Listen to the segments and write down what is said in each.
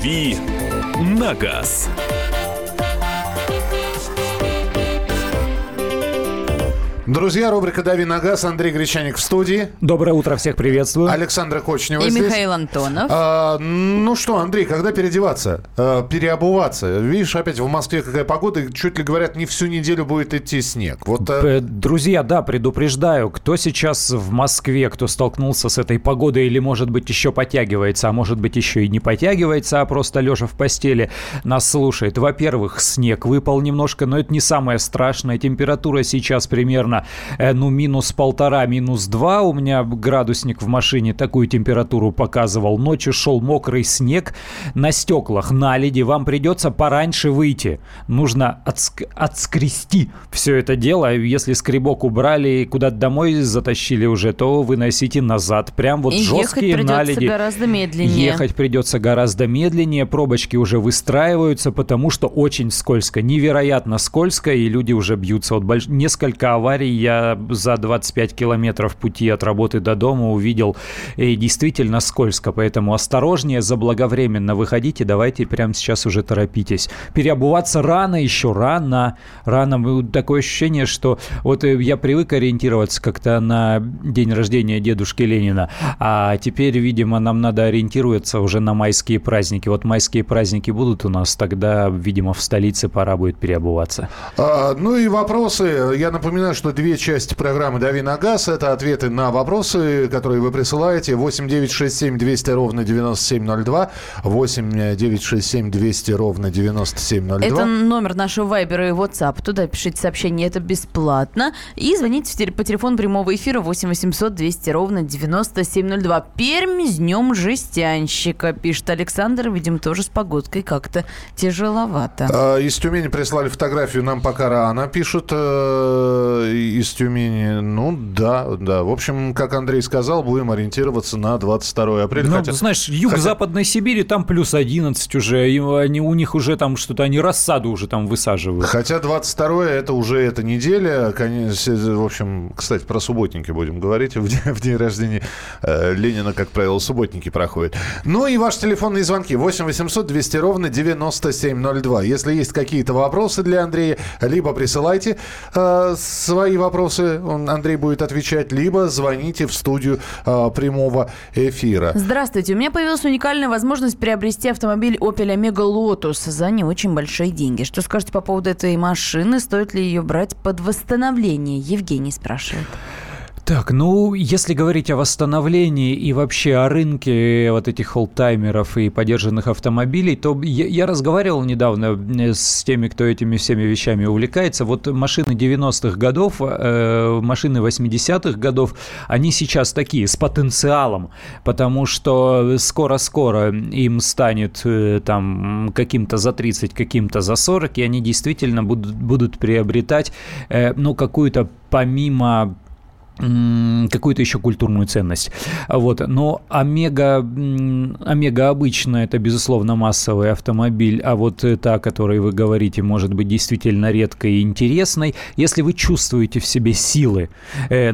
«Дави на газ». Друзья, рубрика «Дави на газ». Андрей Гречаник в студии. Доброе утро, всех приветствую. Александра Кочнева И здесь. Михаил Антонов. А, ну что, Андрей, когда переодеваться? А, переобуваться? Видишь, опять в Москве какая погода, и чуть ли говорят, не всю неделю будет идти снег. Вот, а, Э, Друзья, да, предупреждаю, кто сейчас в Москве, кто столкнулся с этой погодой или, может быть, еще подтягивается, а может быть, еще и не подтягивается, а просто лежа в постели нас слушает. Во-первых, снег выпал немножко, но это не самое страшное. Температура сейчас примерно, э, ну, минус полтора, минус два. У меня градусник в машине такую температуру показывал. Ночью шел мокрый снег на стеклах, на леди. Вам придется пораньше выйти. Нужно отск- отскрести все это дело. Если скребок убрали и куда-то домой затащили уже, то выносите назад. Прям вот И ехать жесткие придется наледи. гораздо медленнее. Ехать придется гораздо медленнее, пробочки уже выстраиваются, потому что очень скользко, невероятно скользко, и люди уже бьются. Вот больш- несколько аварий я за 25 километров пути от работы до дома увидел, и действительно скользко, поэтому осторожнее, заблаговременно выходите, давайте прямо сейчас уже торопитесь. Переобуваться рано еще, рано, рано. Такое ощущение, что вот э, я привык ориентироваться как-то на день рождения дедушки Ленина, а теперь, видимо, нам надо ориентироваться уже на майские праздники. Вот майские праздники будут у нас, тогда, видимо, в столице пора будет переобуваться. а, ну и вопросы. Я напоминаю, что две части программы «Дави на газ» — это ответы на вопросы, которые вы присылаете. 8 9 6 7 200 ровно 9702. 8 9 6 7 200 ровно 9702. Это номер нашего Вайбера и WhatsApp. Туда пишите сообщение, это бесплатно. И звоните по телефону прямого эфира 8 800 200 ровно 9702. Пермь с днем жестянщика, пишет Александр. Видимо, тоже с погодкой как-то тяжеловато. А, Из Тюмени прислали фотографию, нам пока рано, пишут э, из Тюмени. Ну, да, да. В общем, как Андрей сказал, будем ориентироваться на 22 апреля. Ну, Хотя- знаешь, юг хотя- Западной Сибири, там плюс 11 уже, и они, у них уже там что-то, они рассаду уже там высаживают. Хотя 22 это уже эта неделя. В общем, кстати, про субботники будем говорить. В день, в день рождения э, Ленина, как правило, субботники проходят. Ну и ваши телефонные звонки. 8 800 200 ровно 9702. Если есть какие-то вопросы для Андрея, либо присылайте э, свои вопросы, он, Андрей будет отвечать, либо звоните в студию э, прямого эфира. Здравствуйте. У меня появилась уникальная возможность приобрести автомобиль Opel Omega Lotus за не очень большие деньги. Что скажете по поводу этой машины? Стоит ли ее брать под восстановление? Евгений спрашивает. Так, ну, если говорить о восстановлении и вообще о рынке вот этих холдтаймеров и подержанных автомобилей, то я, я разговаривал недавно э, с теми, кто этими всеми вещами увлекается. Вот машины 90-х годов, э, машины 80-х годов, они сейчас такие, с потенциалом, потому что скоро-скоро им станет э, там каким-то за 30, каким-то за 40, и они действительно будут, будут приобретать, э, ну, какую-то помимо какую-то еще культурную ценность. Вот. Но Омега, Омега обычно это, безусловно, массовый автомобиль, а вот э, та, о которой вы говорите, может быть действительно редкой и интересной. Если вы чувствуете в себе силы э,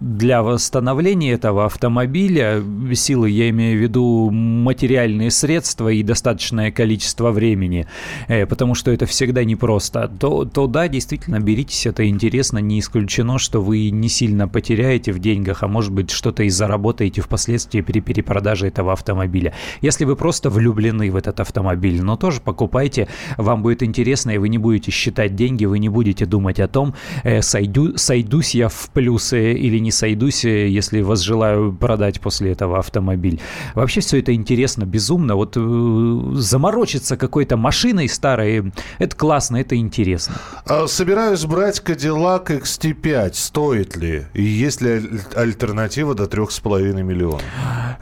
для восстановления этого автомобиля, силы, я имею в виду материальные средства и достаточное количество времени, э, потому что это всегда непросто, то, то да, действительно, беритесь, это интересно, не исключено, что вы не сильно потеряете в деньгах, а может быть что-то и заработаете впоследствии при перепродаже этого автомобиля. Если вы просто влюблены в этот автомобиль, но тоже покупайте, вам будет интересно, и вы не будете считать деньги, вы не будете думать о том, э, сойду, сойдусь я в плюсы или не сойдусь, э, если возжелаю продать после этого автомобиль. Вообще все это интересно, безумно. Вот э, заморочиться какой-то машиной старой, это классно, это интересно. А, Собираюсь брать Cadillac XT5. Стоит ли? Есть ли аль- альтернатива до 3,5 миллионов?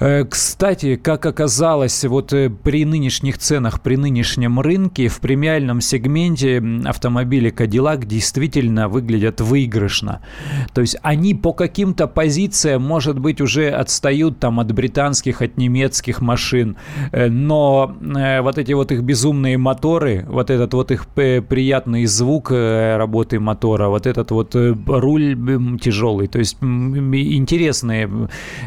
Э, Кстати, как оказалось, вот э, при нынешних ценах, при нынешнем рынке, в премиальном сегменте автомобили Cadillac действительно выглядят выигрышно. То есть они по каким-то позициям, может быть, уже отстают там от британских, от немецких машин, Э, но вот эти вот их безумные моторы, вот этот вот их приятный звук работы мотора, вот этот вот руль тяжелый, То есть интересные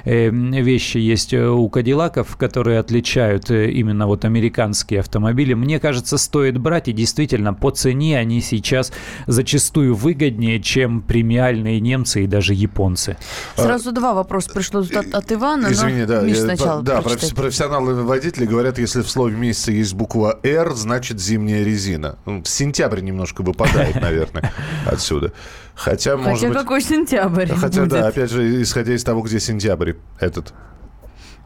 э, вещи есть у Кадиллаков, которые отличают э, именно вот американские автомобили. Мне кажется, стоит брать, и действительно по цене они сейчас зачастую выгоднее, чем премиальные немцы и даже японцы. Сразу два вопроса пришло от, от Ивана. Извини, да. Миш, сначала да, прочитай. профессионалы водители говорят, если в слове месяца есть буква «Р», значит зимняя резина. Ну, Сентябрь немножко выпадает, наверное, отсюда. Хотя, может Хотя быть... какой сентябрь Хотя, будет. да, опять же, исходя из того, где сентябрь этот.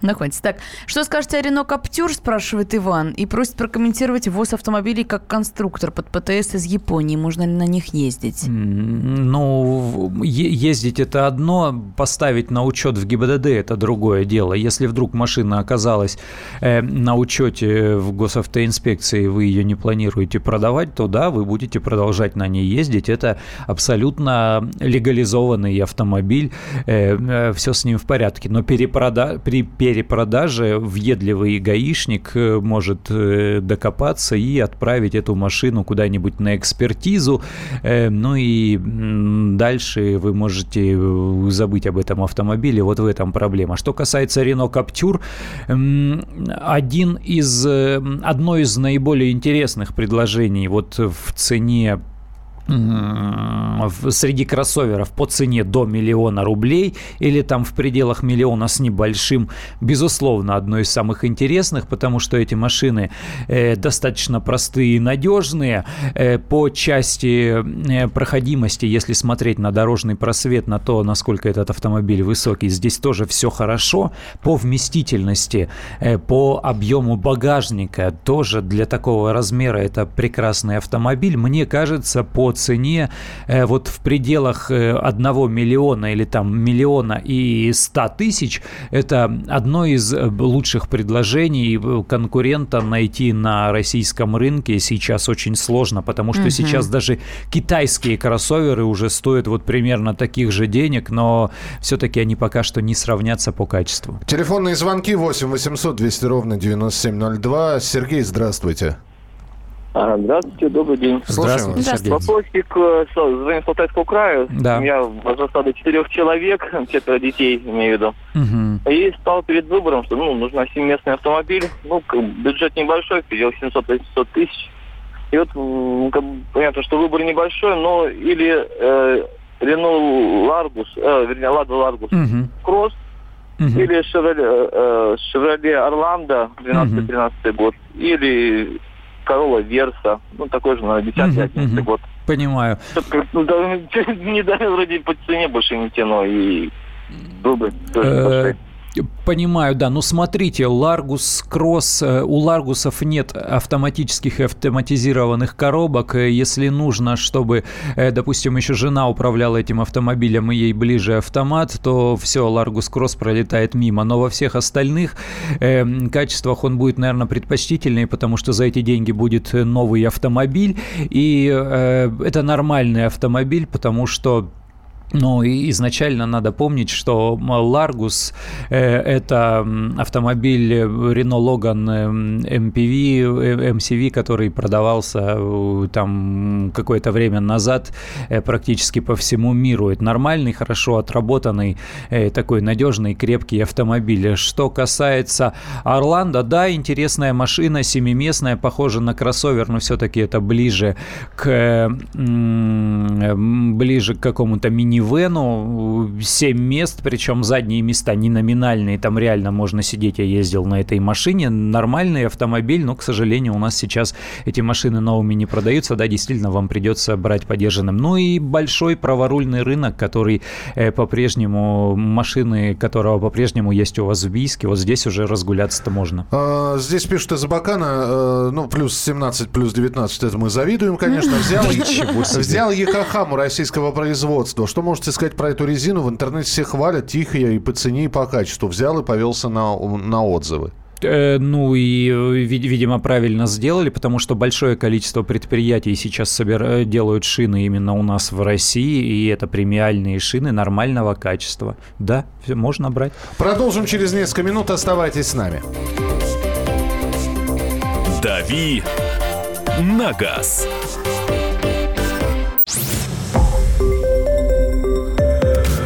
Находится. Так, что скажете о Рено Каптюр, спрашивает Иван, и просит прокомментировать ввоз автомобилей как конструктор под ПТС из Японии. Можно ли на них ездить? Ну, ездить это одно, поставить на учет в ГИБДД это другое дело. Если вдруг машина оказалась э, на учете в госавтоинспекции, вы ее не планируете продавать, то да, вы будете продолжать на ней ездить. Это абсолютно легализованный автомобиль, все с ним в порядке. Но перепрода- при перепродаже въедливый гаишник э, может э, докопаться и отправить эту машину куда-нибудь на экспертизу. Э, Ну и дальше вы можете забыть об этом автомобиле. Вот в этом проблема. Что касается Renault Captur, один из, одно из наиболее интересных предложений вот в цене среди кроссоверов по цене до миллиона рублей или там в пределах миллиона с небольшим, безусловно, одно из самых интересных, потому что эти машины э, достаточно простые и надежные. Э, по части э, проходимости, если смотреть на дорожный просвет, на то, насколько этот автомобиль высокий, здесь тоже все хорошо. По вместительности, э, по объему багажника, тоже для такого размера это прекрасный автомобиль. Мне кажется, по цене э, вот в пределах э, 1 миллиона или там миллиона и 100 тысяч это одно из э, лучших предложений э, конкурента найти на российском рынке сейчас очень сложно, потому что Мгм. сейчас даже китайские кроссоверы уже стоят вот примерно таких же денег, но все-таки они пока что не сравнятся по качеству. Телефонные звонки 8 800 200 ровно 9702. Сергей, здравствуйте. А, Здравствуйте, добрый день. Слушаем вас. Сергей. Вопросик э, с- звоню с Алтайского края. Да. У меня возраста до четырех человек, четверо детей, имею в виду. Мгм. И стал перед выбором, что ну, нужен семиместный автомобиль. Ну, бюджет небольшой, в пределах 700-800 тысяч. И вот как понятно, что выбор небольшой, но или э, Renault Largus, э, вернее, Lada Largus Мгм. Cross, Мгм. или Chevrolet, э, Chevrolet Orlando 12-13 год, или Corolla Versa, ну такой же, наверное, 10-11 Мгм, мгм. год. Понимаю. Ну, да, не дали вроде по цене больше не тяну, и был Понимаю, да. Ну, смотрите, Ларгус Кросс, э, у Ларгусов нет автоматических и автоматизированных коробок. Если нужно, чтобы, э, допустим, еще жена управляла этим автомобилем и ей ближе автомат, то все, Ларгус Кросс пролетает мимо. Но во всех остальных э, качествах он будет, наверное, предпочтительнее, потому что за эти деньги будет новый автомобиль. И э, это нормальный автомобиль, потому что ну, и изначально надо помнить, что Largus э, это автомобиль Renault Logan э, MPV, э, MCV, который продавался э, там какое-то время назад э, практически по всему миру. Это нормальный, хорошо отработанный, э, такой надежный, крепкий автомобиль. Что касается Орландо, да, интересная машина, семиместная, похожа на кроссовер, но все-таки это ближе к э, м, ближе к какому-то минивену. 7 мест, причем задние места не номинальные, там реально можно сидеть. Я ездил на этой машине. Нормальный автомобиль, но, к сожалению, у нас сейчас эти машины новыми не продаются. Да, действительно, вам придется брать подержанным. Ну и большой праворульный рынок, который э, по-прежнему, машины которого по-прежнему есть у вас в Бийске, вот здесь уже разгуляться-то можно. А, Здесь пишут из Абакана, э, ну, плюс 17, плюс 19, это мы завидуем, конечно. Взял, взял Якохаму российского производства. Что можете сказать про эту резину? В интернете все хвалят, тихая и по цене, и по качеству. Взял и повелся на, на отзывы. Э, Ну и, э, вид- видимо, правильно сделали, потому что большое количество предприятий сейчас собира- делают шины именно у нас в России, и это премиальные шины нормального качества. Да, можно брать. Продолжим через несколько минут. Оставайтесь с нами. «Дави на газ».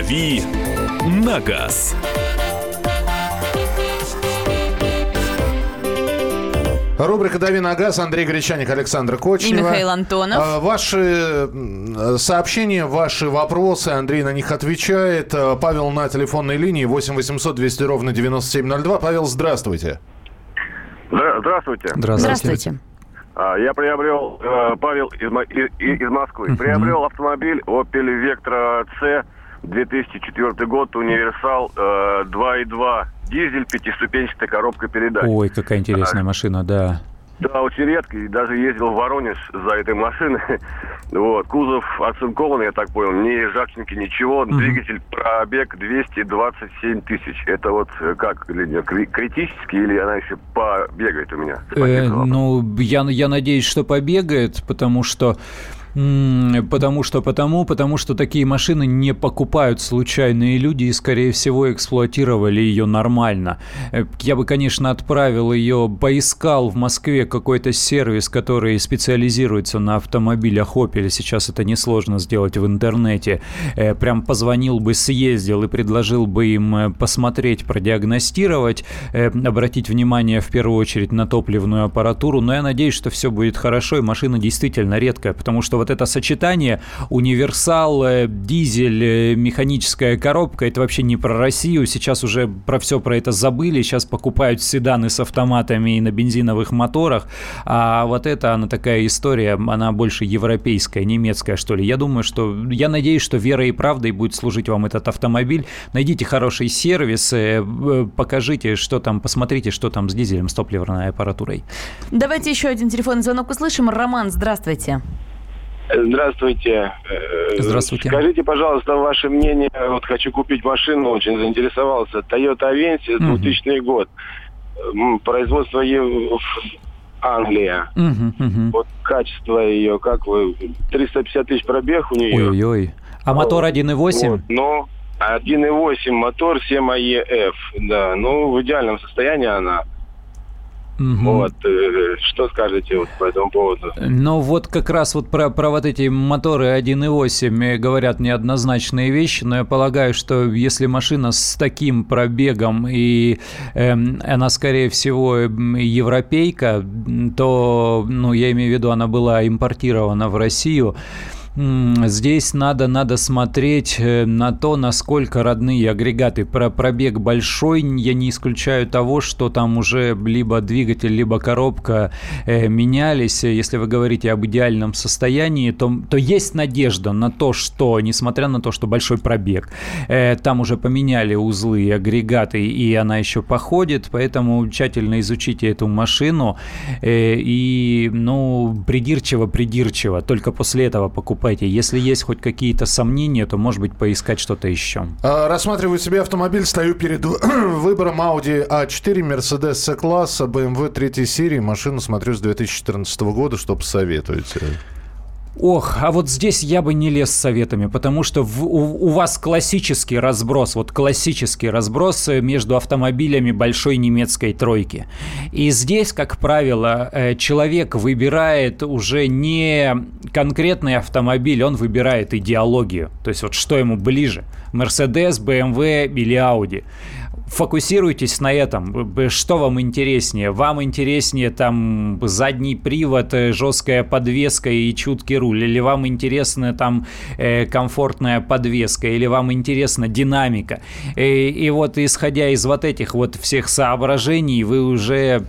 «Дави на газ». Рубрика «Дави на газ». Андрей Гречаник, Александр Кочнева. И Михаил Антонов. А, Ваши сообщения, ваши вопросы, Андрей на них отвечает. А, Павел на телефонной линии 8 800 200 ровно 9702. Павел, здравствуйте. Здра- Здравствуйте. Здравствуйте. А, Я приобрел, э, Павел из, из Москвы, приобрел автомобиль Opel Vectra C, 2004 год, универсал э, 2.2, дизель, пятиступенчатая коробка передач. Ой, какая интересная машина, да. Да, очень редко, и даже ездил в Воронеж за этой машиной. Вот, кузов оцинкованный, я так понял, ни ржавчинки, ничего. Двигатель пробег 227 тысяч. Это вот э, как, Лидия, кри- критически или она еще побегает у меня? Э, ну, я, я надеюсь, что побегает, потому что Потому что, потому, потому что такие машины не покупают случайные люди и, скорее всего, эксплуатировали ее нормально. Э, Я бы, конечно, отправил ее, поискал в Москве какой-то сервис, который специализируется на автомобилях Opel. Сейчас это несложно сделать в интернете. Э, Прям позвонил бы, съездил и предложил бы им э, посмотреть, продиагностировать, обратить внимание в первую очередь на топливную аппаратуру. Но я надеюсь, что все будет хорошо, и машина действительно редкая, потому что вот это сочетание универсал, э, дизель, э, механическая коробка, это вообще не про Россию. Сейчас уже про все про это забыли. Сейчас покупают седаны с автоматами и на бензиновых моторах. А вот это, она такая история, она больше европейская, немецкая, что ли. Я думаю, что... Я надеюсь, что верой и правдой будет служить вам этот автомобиль. Найдите хороший сервис, э, покажите, что там, посмотрите, что там с дизелем, с топливной аппаратурой. Давайте еще один телефонный звонок услышим. Роман, здравствуйте. Здравствуйте. Э, Здравствуйте. Скажите, пожалуйста, ваше мнение. Вот хочу купить машину, очень заинтересовался. Toyota Avensis, Мгм. 2000 год. М, Производство Англия. Мгм, мгм. Вот качество ее, как вы... 350 тысяч пробег у нее. Ой-ой-ой. А мотор 1.8? Вот, но 1.8 мотор 7 AEF. Да, ну в идеальном состоянии она. Мгм. Вот, э, что скажете вот по этому поводу? Ну вот как раз вот про, про вот эти моторы 1.8 э, говорят неоднозначные вещи, но я полагаю, что если машина с таким пробегом и эм, она, скорее всего, европейка, то, ну, я имею в виду, она была импортирована в Россию, Здесь надо, надо смотреть э, на то, насколько родные агрегаты. Про пробег большой, я не исключаю того, что там уже либо двигатель, либо коробка э, менялись. Если вы говорите об идеальном состоянии, то, то есть надежда на то, что, несмотря на то, что большой пробег, э, там уже поменяли узлы и агрегаты, и она еще походит, поэтому тщательно изучите эту машину и, ну, придирчиво-придирчиво, только после этого покупайте. Если есть хоть какие-то сомнения, то, может быть, поискать что-то еще. А, Рассматриваю себе автомобиль, стою перед выбором Audi A4, Mercedes C-класса, BMW 3 серии. Машину смотрю с 2014 года, что посоветуете? Ох, а вот здесь я бы не лез с советами, потому что в- у, у вас классический разброс, вот классический разброс э, между автомобилями большой немецкой тройки. И здесь, как правило, э, человек выбирает уже не конкретный автомобиль, он выбирает идеологию. То есть вот что ему ближе, Mercedes, BMW или Audi. Фокусируйтесь на этом. Что вам интереснее? Вам интереснее там задний привод, э, жесткая подвеска и чуткий руль? Или вам интересна там э, комфортная подвеска? Или вам интересна динамика? Э, и вот исходя из вот этих вот всех соображений, вы уже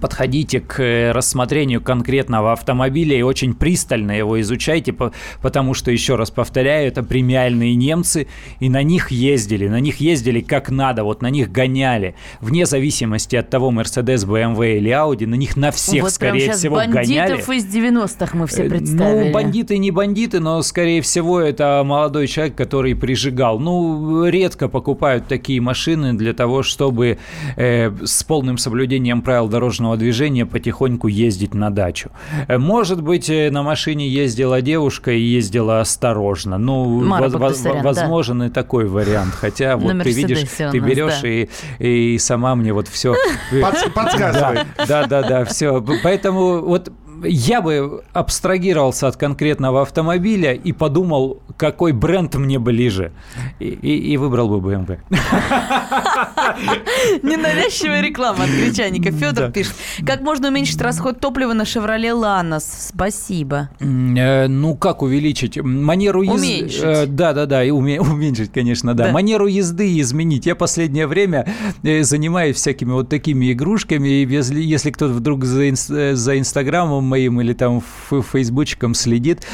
подходите к э, рассмотрению конкретного автомобиля и очень пристально его изучайте, потому что, еще раз повторяю, это премиальные немцы, и на них ездили, на них ездили как надо, вот на них гоняли, вне зависимости от того, Mercedes, BMW или Audi, на них на всех, вот скорее всего, бандитов гоняли. бандитов из 90-х мы все э, представили. Ну, бандиты не бандиты, но, скорее всего, это молодой человек, который прижигал. Ну, редко покупают такие машины для того, чтобы э, с полным соблюдением правил дорожного дорожного движения потихоньку ездить на дачу. Э, может быть, э, на машине ездила девушка и ездила осторожно. Ну, Мара воз, возможен да. и такой вариант. Хотя вот ты видишь, ты берешь да. и, и сама мне вот все... Подсказывай. Да, да, да, все. Поэтому вот я бы абстрагировался от конкретного автомобиля и подумал, какой бренд мне ближе. И, и, и выбрал бы BMW. Ненавязчивая реклама от гречаника. Федор пишет, как можно уменьшить расход топлива на Chevrolet Lanos? Спасибо. Э, ну, как увеличить? Манеру езды... Уменьшить. Э, да, да, да, и уменьшить, конечно, да. Манеру езды изменить. Я последнее время э, занимаюсь всякими вот такими игрушками, и если, кто-то вдруг за, за Инстаграмом моим или там фейсбучиком следит,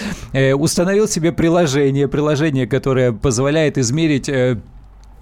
установил себе приложение, приложение, которое позволяет измерить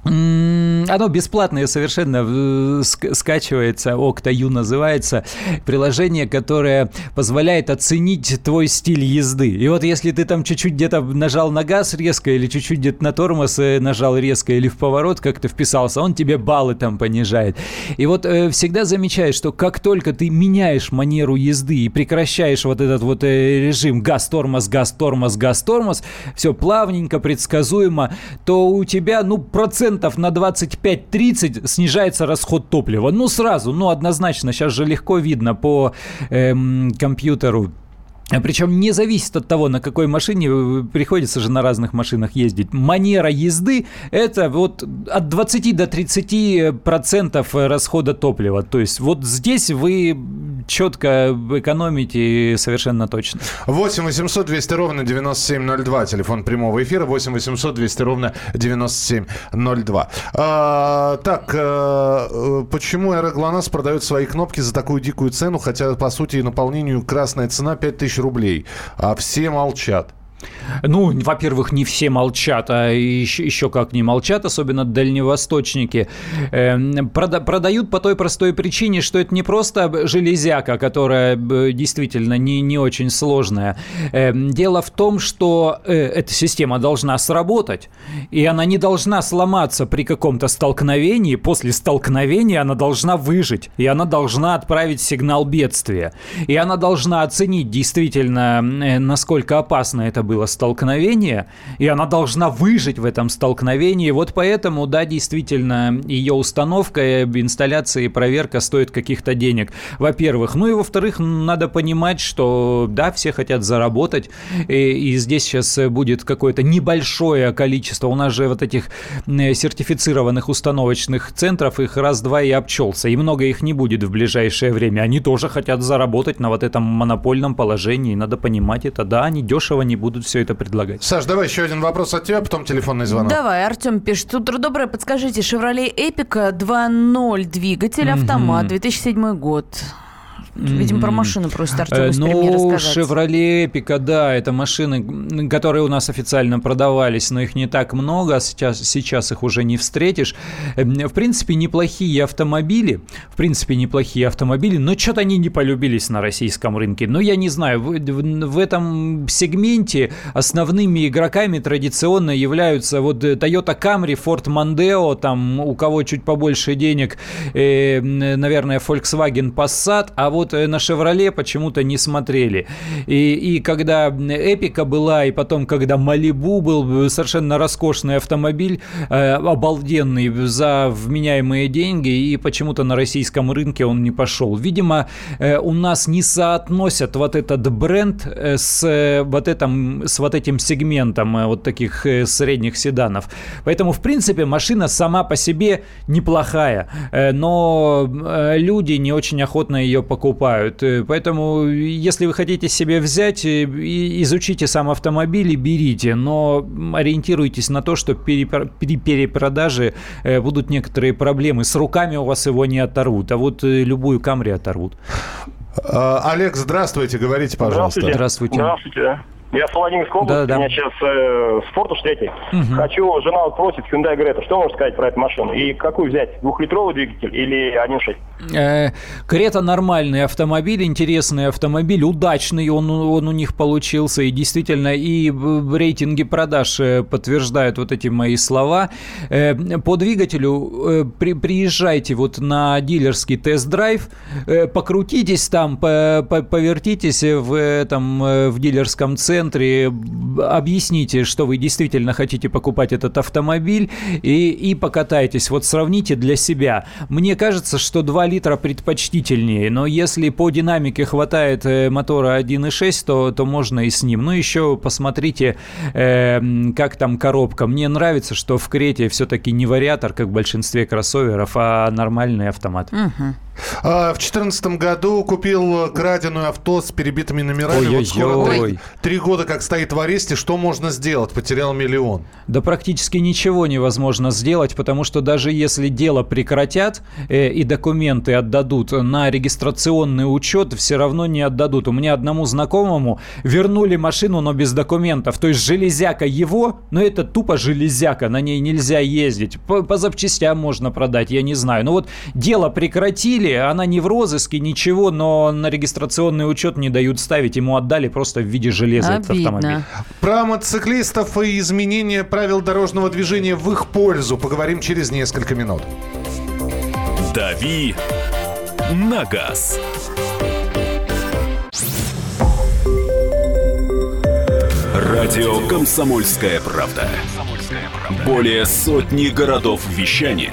оно бесплатное совершенно э, скачивается, Octa.u называется, приложение, которое позволяет оценить твой стиль езды. И вот если ты там чуть-чуть где-то нажал на газ резко или чуть-чуть где-то на тормоз э, нажал резко или в поворот как-то вписался, он тебе баллы там понижает. И вот э, всегда замечаешь, что как только ты меняешь манеру езды и прекращаешь вот этот вот э, режим газ-тормоз, газ-тормоз, газ-тормоз, все плавненько, предсказуемо, то у тебя, ну, процент процентов на 25-30 снижается расход топлива. Ну, сразу, ну, однозначно, сейчас же легко видно по эм, компьютеру причем не зависит от того, на какой машине приходится же на разных машинах ездить. Манера езды – это вот от 20 до 30 процентов расхода топлива. То есть вот здесь вы четко экономите совершенно точно. 8 800 200 ровно 9702, телефон прямого эфира. 8 800 200 ровно 9702. А, так, а, почему Аэроглонасс продает свои кнопки за такую дикую цену, хотя, по сути, наполнению красная цена 5000 рублей, а все молчат. Ну, во-первых, не все молчат, а еще, еще как не молчат, особенно дальневосточники. Э, прода продают по той простой причине, что это не просто железяка, которая э, действительно не, не очень сложная. Э, дело в том, что э, эта система должна сработать, и она не должна сломаться при каком-то столкновении. После столкновения она должна выжить, и она должна отправить сигнал бедствия. И она должна оценить действительно, э, насколько опасно это было столкновение, и она должна выжить в этом столкновении. Вот поэтому, да, действительно, ее установка, инсталляция и проверка стоит каких-то денег, во-первых. Ну и во-вторых, надо понимать, что, да, все хотят заработать, и, и здесь сейчас будет какое-то небольшое количество. У нас же вот этих сертифицированных установочных центров, их раз-два и обчелся, и много их не будет в ближайшее время. Они тоже хотят заработать на вот этом монопольном положении, надо понимать это. Да, они дешево не будут все это предлагать. Саш, давай еще один вопрос от тебя, потом телефонный звонок. Давай, Артем пишет. Утро доброе, подскажите, Chevrolet Epica 2.0 двигатель, автомат, 2007 год. Видимо, про машину просит Артем из Ну, Chevrolet Epica, да, это машины, которые у нас официально продавались, но их не так много, а сейчас, сейчас их уже не встретишь. Эм, в принципе, неплохие автомобили, в принципе, неплохие автомобили, но что-то они не полюбились на российском рынке. Но я не знаю, в, в, в этом сегменте основными игроками традиционно являются вот Toyota Camry, Ford Mondeo, там у кого чуть побольше денег, э, наверное, Volkswagen Passat, а вот вот на «Шевроле» почему-то не смотрели. И, и когда «Эпика» была, и потом, когда «Малибу» был совершенно роскошный автомобиль, э, обалденный за вменяемые деньги, и почему-то на российском рынке он не пошел. Видимо, э, у нас не соотносят вот этот бренд э, с, э, вот этим, с вот этим сегментом э, вот таких э, средних седанов. Поэтому, в принципе, машина сама по себе неплохая, э, но э, люди не очень охотно ее покупают покупают. Э, Поэтому, если вы хотите себе взять, э, и- изучите сам автомобиль и берите, но ориентируйтесь на то, что перепро- при перепродаже э, будут некоторые проблемы. С руками у вас его не оторвут, а вот любую Камри оторвут. А, Олег, здравствуйте, говорите, пожалуйста. Здравствуйте. Здравствуйте. Я с Владимирской области, Да-да. у меня сейчас э, Спортуш третий. Хочу, жена вот просит Hyundai Greta. Что можно сказать про эту машину? И какую взять? Двухлитровый двигатель или 1.6? Э, Крета нормальный автомобиль, интересный автомобиль, удачный он, он у них получился. И действительно, и в рейтинге продаж э, подтверждают вот эти мои слова. Э, По двигателю при- приезжайте вот на дилерский тест-драйв, покрутитесь там, по- по- повертитесь в, этом, в дилерском центре, б- объясните, что вы действительно хотите покупать этот автомобиль и, и покатайтесь. Вот сравните для себя. Мне кажется, что 2 литра предпочтительнее, но если по динамике хватает э, мотора 1.6, то, то можно и с ним. Ну, еще посмотрите, э, как там коробка. Мне нравится, что в Крете все-таки не вариатор, как в большинстве кроссоверов, а нормальный автомат. А, В 2014 году купил краденую авто с перебитыми номерами. Вот скоро Ой-ой-ой. три- три года как стоит в аресте. Что можно сделать? Потерял миллион. Да практически ничего невозможно сделать, потому что даже если дело прекратят э, и документы отдадут на регистрационный учет, все равно не отдадут. У меня одному знакомому вернули машину, но без документов. То есть железяка его, но это тупо железяка, на ней нельзя ездить. По, по запчастям можно продать, я не знаю. Но вот дело прекратили, она не в розыске, ничего, но на регистрационный учет не дают ставить. Ему отдали просто в виде железа этот автомобиль. Обидно. Про мотоциклистов и изменение правил дорожного движения в их пользу поговорим через несколько минут. «Дави на газ». Радио «Комсомольская правда». Более сотни городов вещания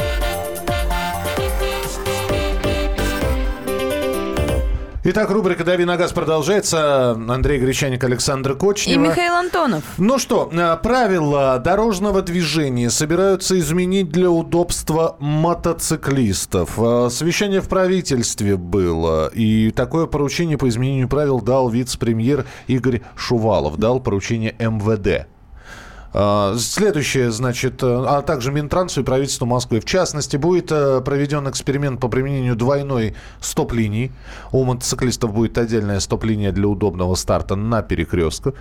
Итак, рубрика «Дави на газ» продолжается. Андрей Гречаник, Александр И Кочнева. Михаил Антонов. Ну что, э, правила дорожного движения собираются изменить для удобства мотоциклистов. Э, Совещание в правительстве было, и такое поручение по изменению правил дал вице-премьер Игорь Шувалов, дал поручение МВД. А, Следующее, значит, э, а также Минтрансу и правительству Москвы. В частности, будет э, проведен эксперимент по применению двойной стоп-линии. У мотоциклистов будет отдельная стоп-линия для удобного старта на перекрестках.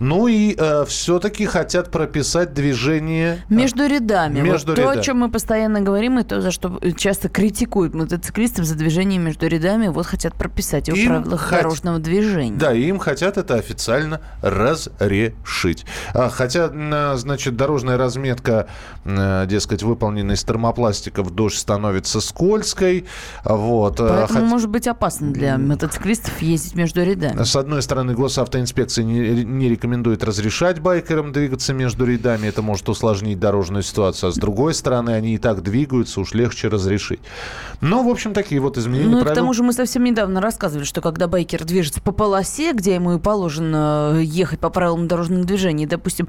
Ну и все-таки хотят прописать движение... Между рядами. Между вот то, рядами. о чем мы постоянно говорим, и то, за что часто критикуют мотоциклистов за движение между рядами, вот хотят прописать его в Им правилах хот- дорожного движения. Да, и им хотят это официально разрешить. А, Хотя, м, значит, дорожная разметка, м, дескать, выполнена из термопластика, в дождь становится скользкой. Вот. а, Поэтому хот- может быть опасно для мотоциклистов ездить между рядами. С одной стороны, госавтоинспекция не, не рекомендует разрешать байкерам двигаться между рядами. Это может усложнить дорожную ситуацию. А с другой стороны, они и так двигаются, уж легче разрешить. Но, в общем, такие вот изменения Ну и к правил. тому же мы совсем недавно рассказывали, что когда байкер движется по полосе, где ему и положено э, ехать по правилам дорожного движения, допустим,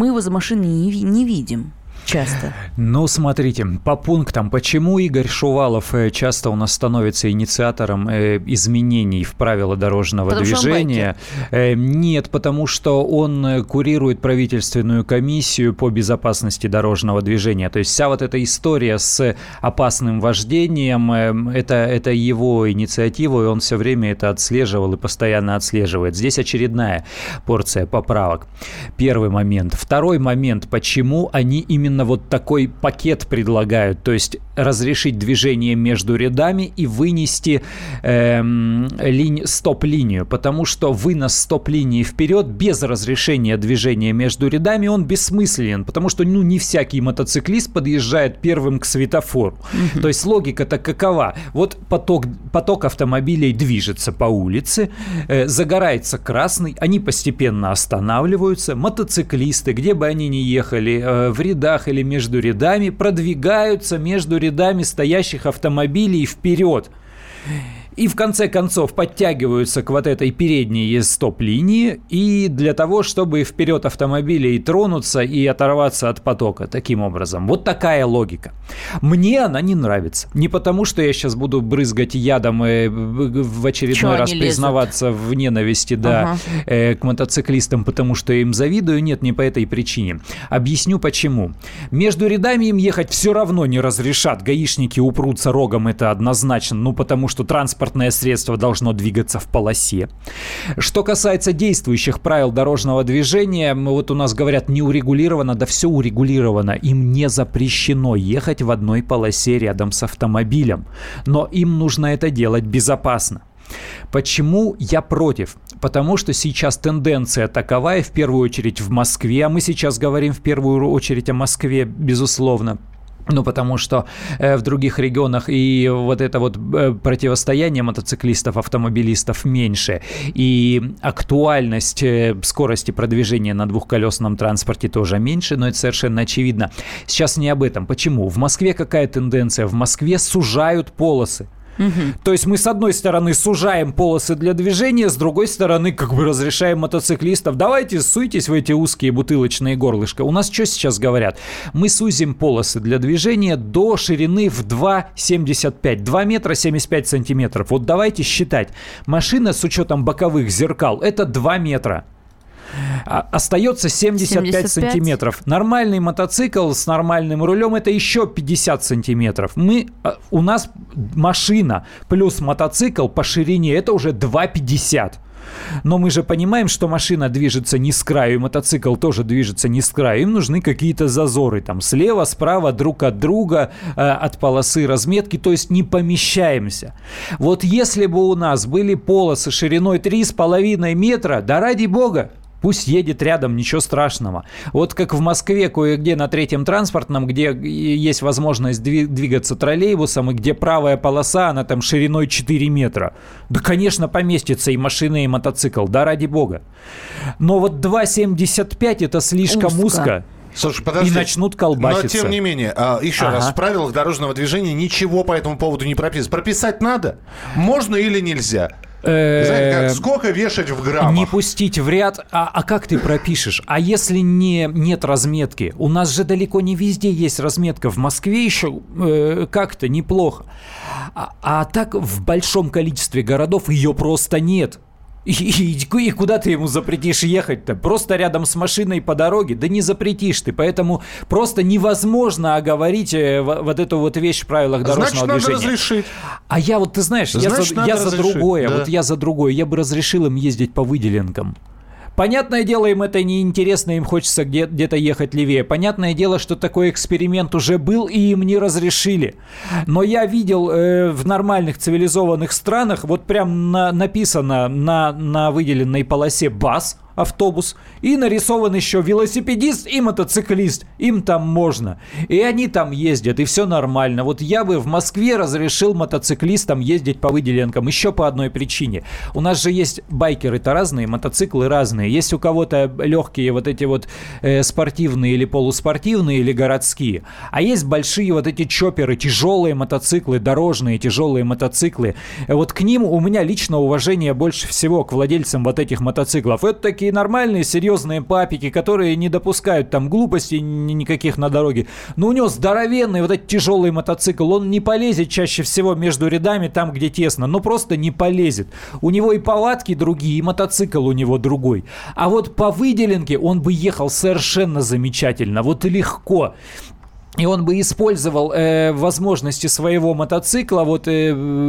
мы его за машиной не, не видим часто. Ну, смотрите, по пунктам, почему Игорь Шувалов э, часто у нас становится инициатором э, изменений в правила дорожного Потому движения? Э, нет, потому что он курирует правительственную комиссию по безопасности дорожного движения. То есть вся вот эта история с опасным вождением, это, это его инициатива, и он все время это отслеживал и постоянно отслеживает. Здесь очередная порция поправок. Первый момент. Второй момент, почему они именно именно вот такой пакет предлагают, то есть разрешить движение между рядами и вынести эм, линь, стоп-линию, потому что вынос стоп-линии вперед без разрешения движения между рядами, он бессмыслен, потому что ну не всякий мотоциклист подъезжает первым к светофору. Mm-hmm. То есть логика-то какова? Вот поток, поток автомобилей движется по улице, э, загорается красный, они постепенно останавливаются, мотоциклисты, где бы они ни ехали, э, в рядах или между рядами, продвигаются между рядами стоящих автомобилей вперед и в конце концов подтягиваются к вот этой передней стоп-линии и для того, чтобы вперед автомобилей тронуться и оторваться от потока таким образом. Вот такая логика. Мне она не нравится. Не потому, что я сейчас буду брызгать ядом и в очередной Чего раз признаваться лезут? в ненависти да, ага. э, к мотоциклистам, потому что я им завидую. Нет, не по этой причине. Объясню почему. Между рядами им ехать все равно не разрешат. Гаишники упрутся рогом, это однозначно. Ну, потому что транспорт транспортное средство должно двигаться в полосе. Что касается действующих правил дорожного движения, вот у нас говорят не урегулировано, да все урегулировано. Им не запрещено ехать в одной полосе рядом с автомобилем. Но им нужно это делать безопасно. Почему я против? Потому что сейчас тенденция таковая, в первую очередь в Москве, а мы сейчас говорим в первую очередь о Москве, безусловно – ну, потому что э, в других регионах и вот это вот э, противостояние мотоциклистов, автомобилистов меньше. И актуальность э, скорости продвижения на двухколесном транспорте тоже меньше, но это совершенно очевидно. Сейчас не об этом. Почему? В Москве какая тенденция? В Москве сужают полосы. Угу. То есть мы с одной стороны сужаем полосы для движения, с другой стороны как бы разрешаем мотоциклистов. Давайте суйтесь в эти узкие бутылочные горлышко. У нас что сейчас говорят? Мы сузим полосы для движения до ширины в 2,75. 2 метра 75 сантиметров. Вот давайте считать. Машина с учетом боковых зеркал это 2 метра. А, остается 75, 75 сантиметров. Нормальный мотоцикл с нормальным рулем это еще 50 сантиметров. Мы, а, у нас машина плюс мотоцикл по ширине это уже 2,50. Но мы же понимаем, что машина движется не с краю, и мотоцикл тоже движется не с краю. Им нужны какие-то зазоры там слева, справа, друг от друга, э, от полосы разметки, то есть не помещаемся. Вот если бы у нас были полосы шириной 3,5 метра, да ради бога, Пусть едет рядом, ничего страшного. Вот как в Москве кое-где на третьем транспортном, где есть возможность двигаться троллейбусом, и где правая полоса, она там шириной 4 метра. Да, конечно, поместится и машина, и мотоцикл, да ради бога. Но вот 2,75 это слишком узко. узко. Слушай, подожди. И начнут колбаситься. Но тем не менее, а, еще ага. раз, в правилах дорожного движения ничего по этому поводу не прописано. Прописать надо? Можно или нельзя? Знаете, как, сколько вешать в граммах? Не пустить в ряд. А, а как ты пропишешь? А если не, нет разметки? У нас же далеко не везде есть разметка. В Москве еще э, как-то неплохо. А, а так в большом количестве городов ее просто нет. И, и, и куда ты ему запретишь ехать-то? Просто рядом с машиной по дороге? Да не запретишь ты. Поэтому просто невозможно оговорить э, вот эту вот вещь в правилах дорожного Значит, движения. Надо разрешить. А я вот, ты знаешь, Значит, я, за, я за другое. Да. Вот я за другое. Я бы разрешил им ездить по выделенкам. Понятное дело, им это не интересно, им хочется где- где-то ехать левее. Понятное дело, что такой эксперимент уже был, и им не разрешили. Но я видел э, в нормальных цивилизованных странах, вот прям на, написано на, на выделенной полосе «БАС», автобус, и нарисован еще велосипедист и мотоциклист. Им там можно. И они там ездят, и все нормально. Вот я бы в Москве разрешил мотоциклистам ездить по выделенкам еще по одной причине. У нас же есть байкеры-то разные, мотоциклы разные. Есть у кого-то легкие вот эти вот э, спортивные или полуспортивные, или городские. А есть большие вот эти чоперы, тяжелые мотоциклы, дорожные тяжелые мотоциклы. Вот к ним у меня лично уважение больше всего к владельцам вот этих мотоциклов. Это такие такие нормальные, серьезные папики, которые не допускают там глупостей никаких на дороге. Но у него здоровенный вот этот тяжелый мотоцикл, он не полезет чаще всего между рядами там, где тесно. Ну, просто не полезет. У него и палатки другие, и мотоцикл у него другой. А вот по выделенке он бы ехал совершенно замечательно. Вот легко. И он бы использовал э, возможности своего мотоцикла, вот э,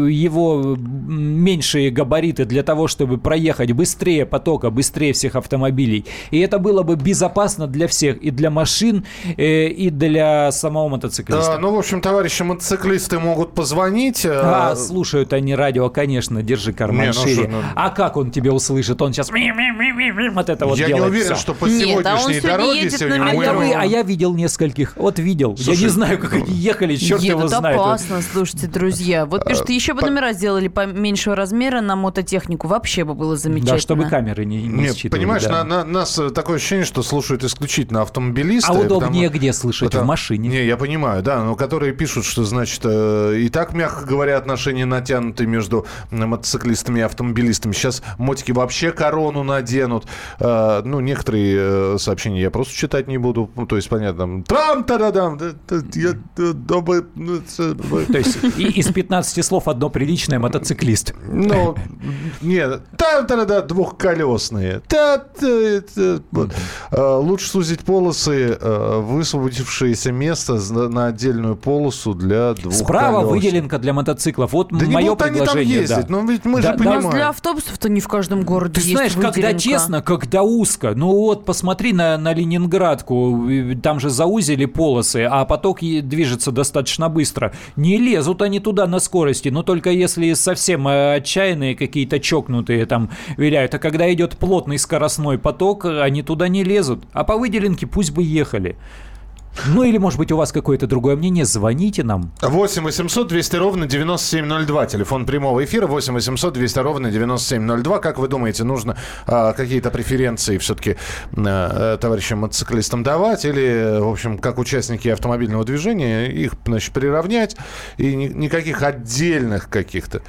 его меньшие габариты для того, чтобы проехать быстрее потока, быстрее всех автомобилей. И это было бы безопасно для всех, и для машин, э, и для самого мотоциклиста. А, ну, в общем, товарищи мотоциклисты могут позвонить. э, А, слушают они радио, конечно, держи карман Не, ну шире. что, ну- А как он тебе услышит? Он сейчас вот это вот Я не делает уверен, всё. что по Нет, а он сегодняшней сегодня дороге едет сегодня на А я, а я видел нескольких. Вот видел. Я Слушай, не знаю, как они ехали, черт его Едут знает. опасно, слушайте, друзья. Вот пишут, еще бы номера сделали поменьшего размера на мототехнику. Вообще бы было замечательно. Да, чтобы камеры не, не Нет, считывали, понимаешь, да. на, на- нас э, такое ощущение, что слушают исключительно автомобилисты. А удобнее потому- где слышать? потому- В машине. Не, я понимаю, да, но которые пишут, что, значит, э, и так, мягко говоря, отношения натянуты между мотоциклистами и автомобилистами. Сейчас мотики вообще корону наденут. Э, ну, некоторые э, сообщения я просто читать не буду. Ну, то есть, понятно, там, трам ну, То есть и- из 15 слов одно приличное мотоциклист. Ну, нет, там да, двухколесные. Э, Лучше сузить полосы, э, высвободившееся место на отдельную полосу для двух Справа выделенка для мотоциклов. Вот Да не мое будут они там предложение. ездить, да. но ведь мы Да, же да, У нас понимаем. для автобусов-то не в каждом городе Ты есть знаешь, когда выделенка. тесно, когда узко. Ну вот, посмотри на, на Ленинградку. Там же заузили полосы, а поток движется достаточно быстро. Не лезут они туда на скорости, но только если совсем э, отчаянные какие-то чокнутые там виляют. А когда идет плотный скоростной поток, они туда не лезут. А по выделенке пусть бы ехали. Ну или, может быть, у вас какое-то другое мнение, звоните нам. 8 800 200 ровно 9702. Телефон прямого эфира 8 800 200 ровно 9702. Как вы думаете, нужно а, какие-то преференции все-таки а, товарищам мотоциклистам давать? Или, в общем, как участники автомобильного движения, их, значит, приравнять? И ни- никаких отдельных каких-то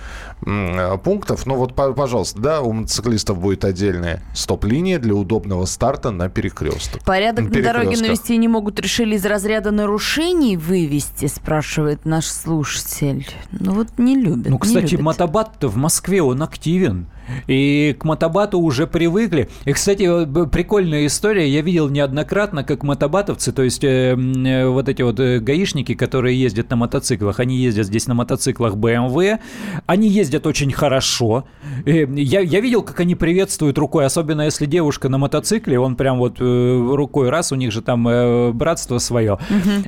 а, пунктов. Ну вот, по- пожалуйста, да, у мотоциклистов будет отдельная стоп-линия для удобного старта на перекресток. Порядок на дороге Перекрестках. навести не могут, решили из разряда нарушений вывести, спрашивает наш слушатель. Ну вот не любят. Ну, кстати, мотобат-то в Москве, он активен. И к мотобату уже привыкли. И, кстати, прикольная история. Я видел неоднократно, как мотобатовцы, то есть э, э, вот эти вот э, гаишники, которые ездят на мотоциклах, они ездят здесь на мотоциклах BMW, они ездят очень хорошо. Э, я, я видел, как они приветствуют рукой, особенно если девушка на мотоцикле, он прям вот э, рукой раз, у них же там э, братство свое.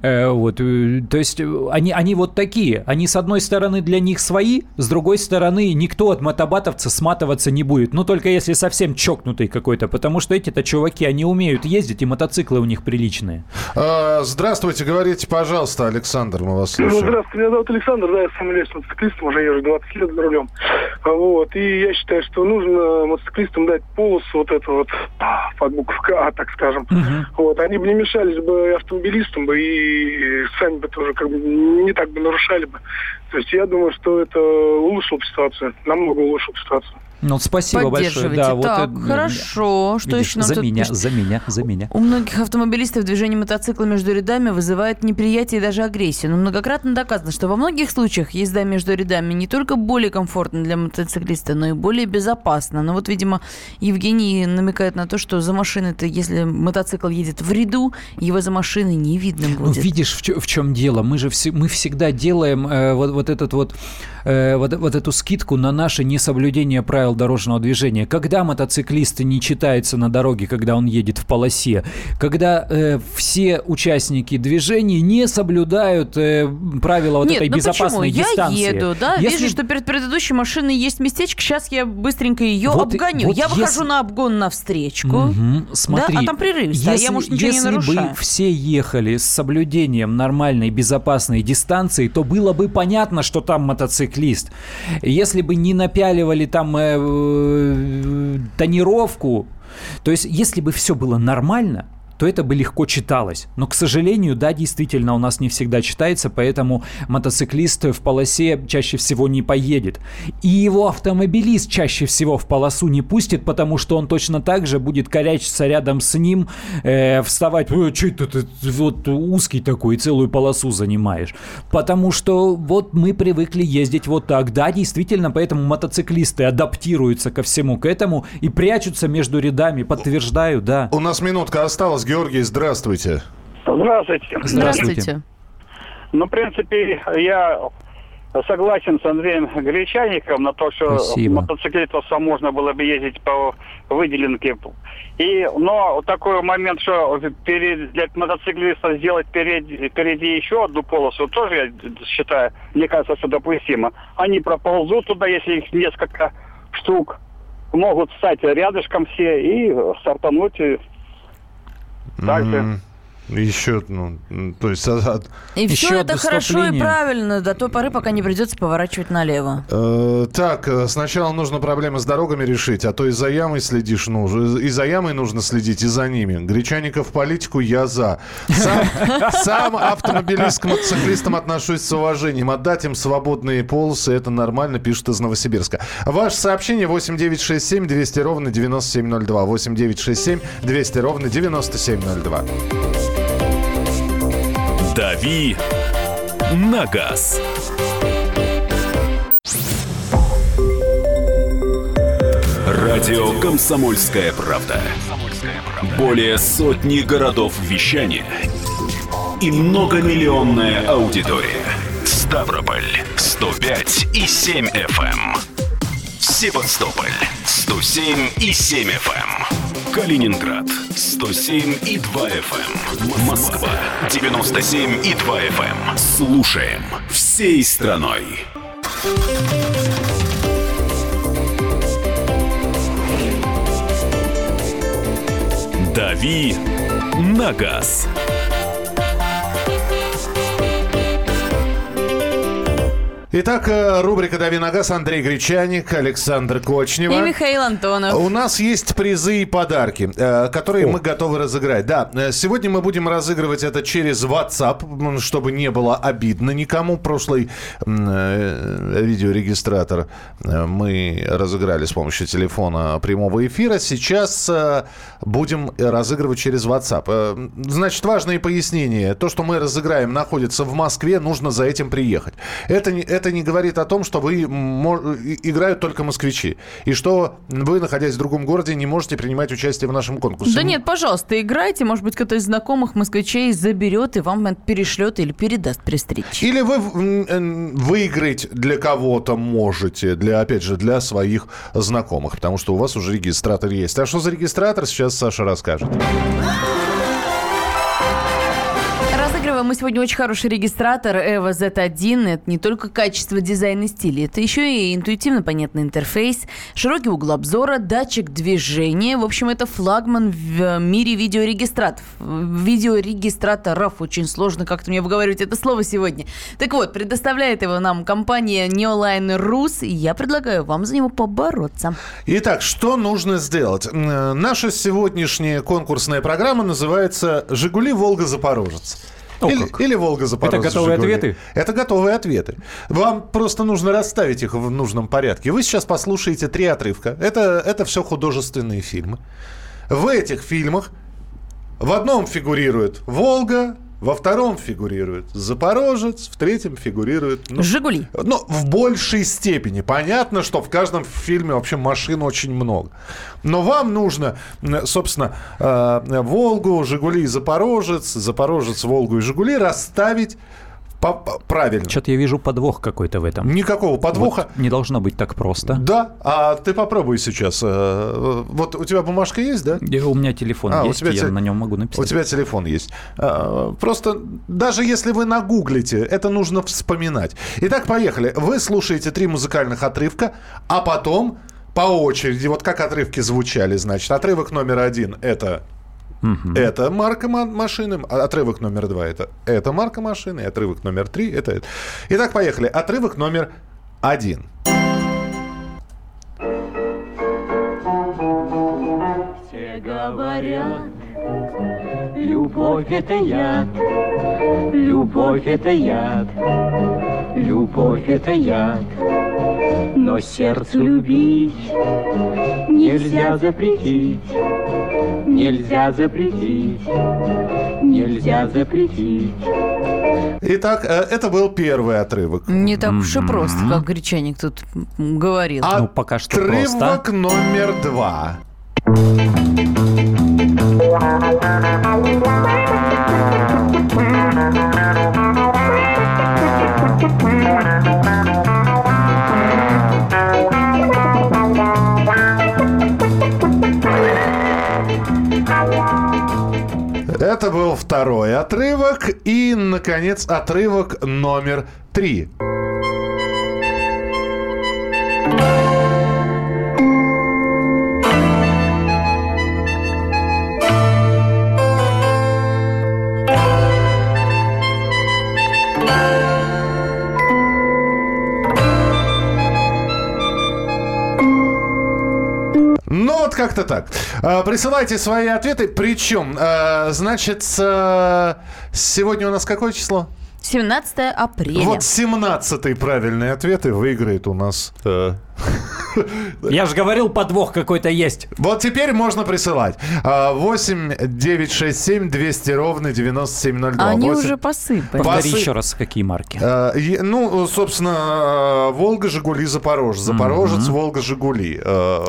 Э, вот, э, то есть они, они вот такие. Они, с одной стороны, для них свои, с другой стороны, никто от мотобатовца сматываться не будет. Ну, только если совсем чокнутый какой-то, потому что эти-то чуваки, они умеют ездить, и мотоциклы у них приличные. А, Здравствуйте, говорите, пожалуйста, Александр, мы вас Ну, слушаем. здравствуйте, меня зовут Александр, да, я сам являюсь мотоциклистом, уже езжу 20 лет за рулем. А, Вот, и я считаю, что нужно мотоциклистам дать полосу вот эту вот а, под букву К, так скажем. Вот, они бы не мешались бы автомобилистам бы, и сами бы тоже как бы не так бы нарушали бы. То есть я думаю, что это улучшило бы ситуацию, намного улучшило бы ситуацию. Ну, спасибо большое. Да, вот так, это, хорошо. Что видишь, еще нам за тут меня, пишут? за меня, за меня. У многих автомобилистов движение мотоцикла между рядами вызывает неприятие и даже агрессию. Но многократно доказано, что во многих случаях езда между рядами не только более комфортна для мотоциклиста, но и более безопасна. Но вот, видимо, Евгений намекает на то, что за машиной-то, если мотоцикл едет в ряду, его за машиной не видно Ну, будет. видишь, в, в чем дело? Мы же все, мы всегда делаем э, вот, вот этот вот, э, вот, вот эту скидку на наше несоблюдение правил дорожного движения. Когда мотоциклист не читается на дороге, когда он едет в полосе, когда э, все участники движения не соблюдают э, правила вот Нет, этой ну безопасной почему? дистанции. Я еду, да, Если- вижу, что перед предыдущей машиной есть местечко, сейчас я быстренько ее Вот обгоню. вот я выхожу если- на обгон навстречку. Мгм. Смотри, Да, а там прерывисто, а я, если, может, ничего не если нарушаю. бы все ехали с соблюдением нормальной безопасной дистанции, то было бы понятно, что там мотоциклист. Если бы не напяливали там э, э, тонировку, то есть если бы все было нормально, то это бы легко читалось. Но, к сожалению, да, действительно, у нас не всегда читается, поэтому мотоциклист в полосе чаще всего не поедет. И его автомобилист чаще всего в полосу не пустит, потому что он точно так же будет корячиться рядом с ним, э, вставать, «Э, что это ты вот узкий такой, целую полосу занимаешь. Потому что вот мы привыкли ездить вот так. Да, действительно, поэтому мотоциклисты адаптируются ко всему к этому и прячутся между рядами, подтверждаю, да. У нас минутка осталась. Здравствуйте. Здравствуйте. Здравствуйте. Ну, в принципе, я согласен с Андреем Гречаником на то, что Спасибо. мотоциклистам можно было бы ездить по выделенке. И, но такой момент, что перед, для мотоциклиста сделать впереди, впереди еще одну полосу, тоже, я считаю, мне кажется, что допустимо. Они проползут туда, если их несколько штук, могут встать рядышком все и стартануть и также. Еще, ну, то есть... а- а- И Еще все это хорошо и правильно до той поры, пока не придется поворачивать налево. Э, так, э, сначала нужно проблемы с дорогами решить, а то и за ямой следишь нужно. И за ямой нужно следить, и за ними. Гречаников в политику я за. Сам, сам автомобилист к мотоциклистам отношусь с уважением. Отдать им свободные полосы, это нормально, пишет из Новосибирска. Ваше сообщение 8967 200 ровно 9702. 8967 200 ровно 9702. «Дави на газ». Радио «Комсомольская правда». Более сотни городов вещания и многомиллионная аудитория. Ставрополь 105 и 7 FM. эм. Севастополь 107 и 7 FM. Калининград 107 и 2 FM. Москва 97 и 2 FM. Слушаем всей страной. «Дави на газ». Итак, э, рубрика «Дави на газ». Андрей Гречаник, Александр Кочнева. И Михаил Антонов. У нас есть призы и подарки, э, которые мы готовы разыграть. Да, э, сегодня мы будем разыгрывать это через WhatsApp, чтобы не было обидно никому. Прошлый э, видеорегистратор мы разыграли с помощью телефона прямого эфира. Сейчас э, будем разыгрывать через WhatsApp. Э, Значит, важные пояснения. То, что мы разыграем, находится в Москве, нужно за этим приехать. Это не, это не говорит о том, что вы играют только москвичи. И что вы, находясь в другом городе, не можете принимать участие в нашем конкурсе. Да нет, пожалуйста, играйте. Может быть, кто-то из знакомых москвичей заберет и вам это перешлет или передаст при встрече. Или вы выиграть для кого-то можете, для, опять же, для своих знакомых, потому что у вас уже регистратор есть. А что за регистратор, сейчас Саша расскажет. Сегодня очень хороший регистратор EVO Z1. Это не только качество, дизайн и стиль, это еще и интуитивно понятный интерфейс, широкий угол обзора, датчик движения. В общем, это флагман в мире видеорегистраторов. Видеорегистраторов. Очень сложно как-то мне выговаривать это слово сегодня. Так вот, предоставляет его нам компания Neoline Rus, и я предлагаю вам за него побороться. Итак, что нужно сделать? Э, Наша сегодняшняя конкурсная программа называется «Жигули Волга-Запорожец». О, или, как. или Волга-Запорожец. Это готовые «Жигули». ответы? Это готовые ответы. Вам просто нужно расставить их в нужном порядке. Вы сейчас послушаете три отрывка. Это, это все художественные фильмы. В этих фильмах в одном фигурирует Волга, во втором фигурирует Запорожец, в третьем фигурирует... ну, Жигули. ну, в большей степени. Понятно, что в каждом фильме вообще машин очень много. Но вам нужно, собственно, э, Волгу, Жигули и Запорожец, Запорожец, Волгу и Жигули расставить правильно. Что-то я вижу подвох какой-то в этом. Никакого подвоха. Вот не должно быть так просто. Да, а ты попробуй сейчас. э, Вот у тебя бумажка есть, да? Я- У меня телефон А, у есть, тебя я те- на нем могу У написать. тебя телефон есть. А, Просто даже если вы нагуглите, это нужно вспоминать. Итак, поехали. Вы слушаете три музыкальных отрывка, а потом по очереди, вот как отрывки звучали, значит, отрывок номер один – это это марка ма- машины, а отрывок номер два – это это марка машины, и отрывок номер три – это это. Итак, поехали. Отрывок номер один. Все говорят, любовь это яд, любовь это яд, любовь это яд. Но сердцу любить нельзя запретить, нельзя запретить, нельзя запретить. Итак, э, это был первый отрывок. Не так уж и просто, как Гречаник тут говорил. Ну, пока что Отрывок просто. номер два. Отрывок. И, наконец, отрывок номер три. Вот как-то так. А, Присылайте свои ответы. Причем, а, значит, с- сегодня у нас какое число? 17 апреля. Вот 17-й правильный ответ и выиграет у нас... Я же говорил, подвох какой-то есть. Вот теперь можно присылать. А, 8 967 200 ровно 9702. Они 8. уже посыпали. Повтори Посы- еще раз, какие марки. А, Ну, собственно, э, Волга, Жигули, Запорожец. Запорожец, Волга, Жигули.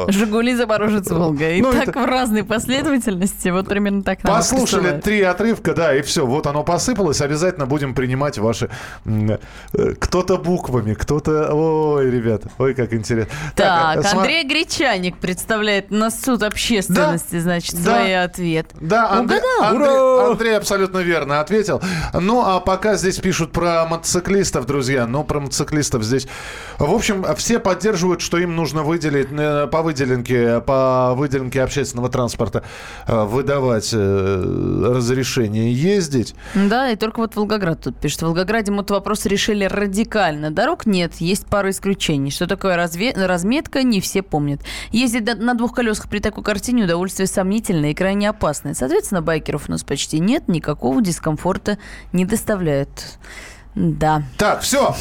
Жигули, Запорожец, Волга. И Ну, так это- в разной последовательности. Вот примерно так Послушали присылают. три отрывка, да, и все. Вот оно посыпалось. Обязательно будем принимать ваши... э, Кто-то буквами, кто-то... Ой, ребята, ой, как интересно. Так, э, сма- Андрей Гречаник представляет на суд общественности, значит, да. свой ответ. Да, Андрей, Угадал. Андрей- Андрей абсолютно верно ответил. Ну, а пока здесь пишут про мотоциклистов, друзья. Ну, про мотоциклистов здесь... В общем, все поддерживают, что им нужно выделить э, по выделенке, по выделенке общественного транспорта э, выдавать э, разрешение ездить. Да, и только вот Волгоград тут пишет. В Волгограде мы этот вопрос решили радикально. Дорог нет, есть пара исключений. Что такое разве- разметка, не все помнят. Ездить на- двух колесах при такой картине удовольствие сомнительное и крайне опасное. Соответственно, байкеров у нас почти нет, никакого дискомфорта не доставляют. Да. Так, все.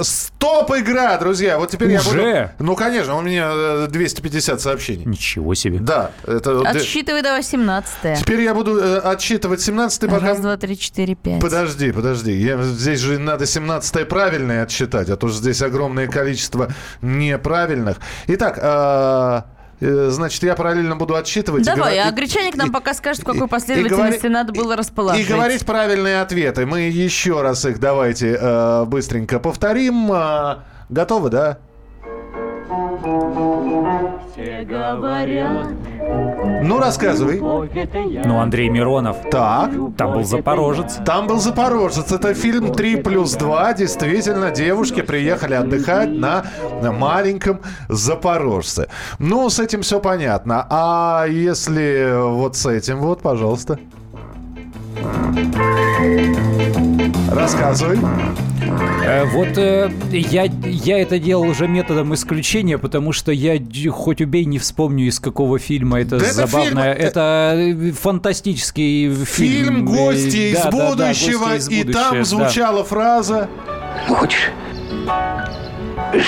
стоп игра, друзья. Вот теперь я Уже? буду... Ну, конечно, у меня э, 250 сообщений. Ничего себе. Да, это... Отсчитывай давай 17 Теперь я буду э, отсчитывать 17-й, пока... Раз, два, три, четыре, пять. Подожди, подожди. Я, здесь же надо 17 правильное отсчитать, а то же здесь огромное количество неправильных. Итак, э, значит, я параллельно буду отсчитывать. и Давай, говор- а гречаник нам и- пока скажет, в какой и последовательности говори- надо было расположить. И говорить правильные ответы. Мы еще раз их давайте э, быстренько повторим. А, готовы, да? Все говорят, Ну, рассказывай. Ну, Андрей Миронов. Так. Там был Запорожец. Там был Запорожец. Это фильм 3 плюс 2. Действительно, девушки приехали отдыхать на на маленьком Запорожце. Ну, с этим все понятно. А если вот с этим вот, пожалуйста. Рассказывай. Э, Вот э, я, я это делал уже методом исключения, потому что я хоть убей не вспомню, из какого фильма это Да это забавно. фильм, э, это э, фантастический фильм. Фильм «Гости из да, да, да, будущего», «Гости из и будущего», там да. звучала фраза... Ну, хочешь?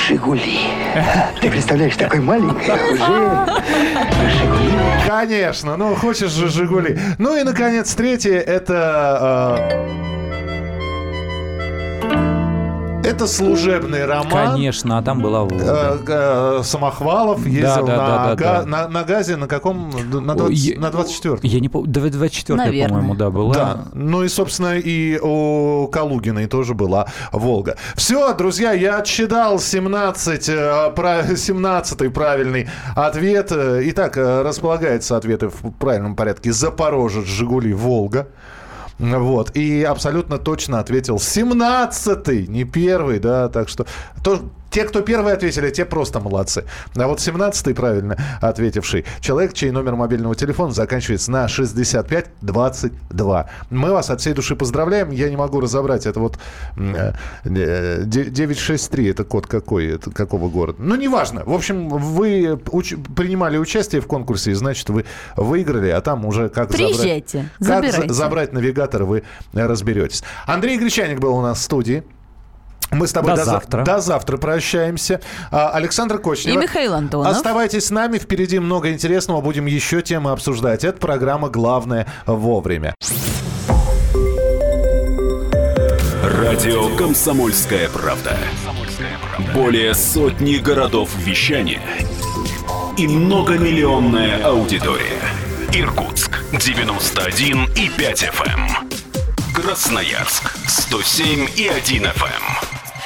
Жигули. Ты представляешь, такой маленький, уже Жигули. Конечно, ну хочешь же Жигули. Ну и, наконец, третье, это... э, это служебный роман. Конечно, а там была Волга. Э, э, Самохвалов ездил да, на, да, да, га- да. На, на газе на каком? На, Ой, 20, я- на 24 Я не помню, 24 Наверное. по-моему, да, была. Да, ну и, собственно, и у Калугиной тоже была «Волга». Все, друзья, я отсчитал 17, э, пра- 17 правильный ответ. Э, Итак, э, располагаются ответы в правильном порядке. «Запорожец», «Жигули», «Волга». Вот, и абсолютно точно ответил 17-й, не первый, да, так что то, те, кто первый ответили, те просто молодцы. А вот 17-й правильно ответивший человек, чей номер мобильного телефона заканчивается на 6522. Мы вас от всей души поздравляем. Я не могу разобрать, это вот м, э, 963, это код какой, это какого города. Ну, неважно. В общем, вы уч- принимали участие в конкурсе, и значит, вы выиграли, а там уже как забрать... Приезжайте, Как забирайте. за- забрать навигатор, вы разберетесь. Андрей Гречаник был у нас в студии. Мы с тобой До до, за- завтра. до завтра прощаемся. А, Александр Кочнев. И Михаил Антонов. Оставайтесь с нами, впереди много интересного, будем еще темы обсуждать. Это программа «Главное вовремя». Радио «Комсомольская правда». Более сотни городов вещания и многомиллионная аудитория. Иркутск 91 и 5 FM. Красноярск 107 и 1 FM.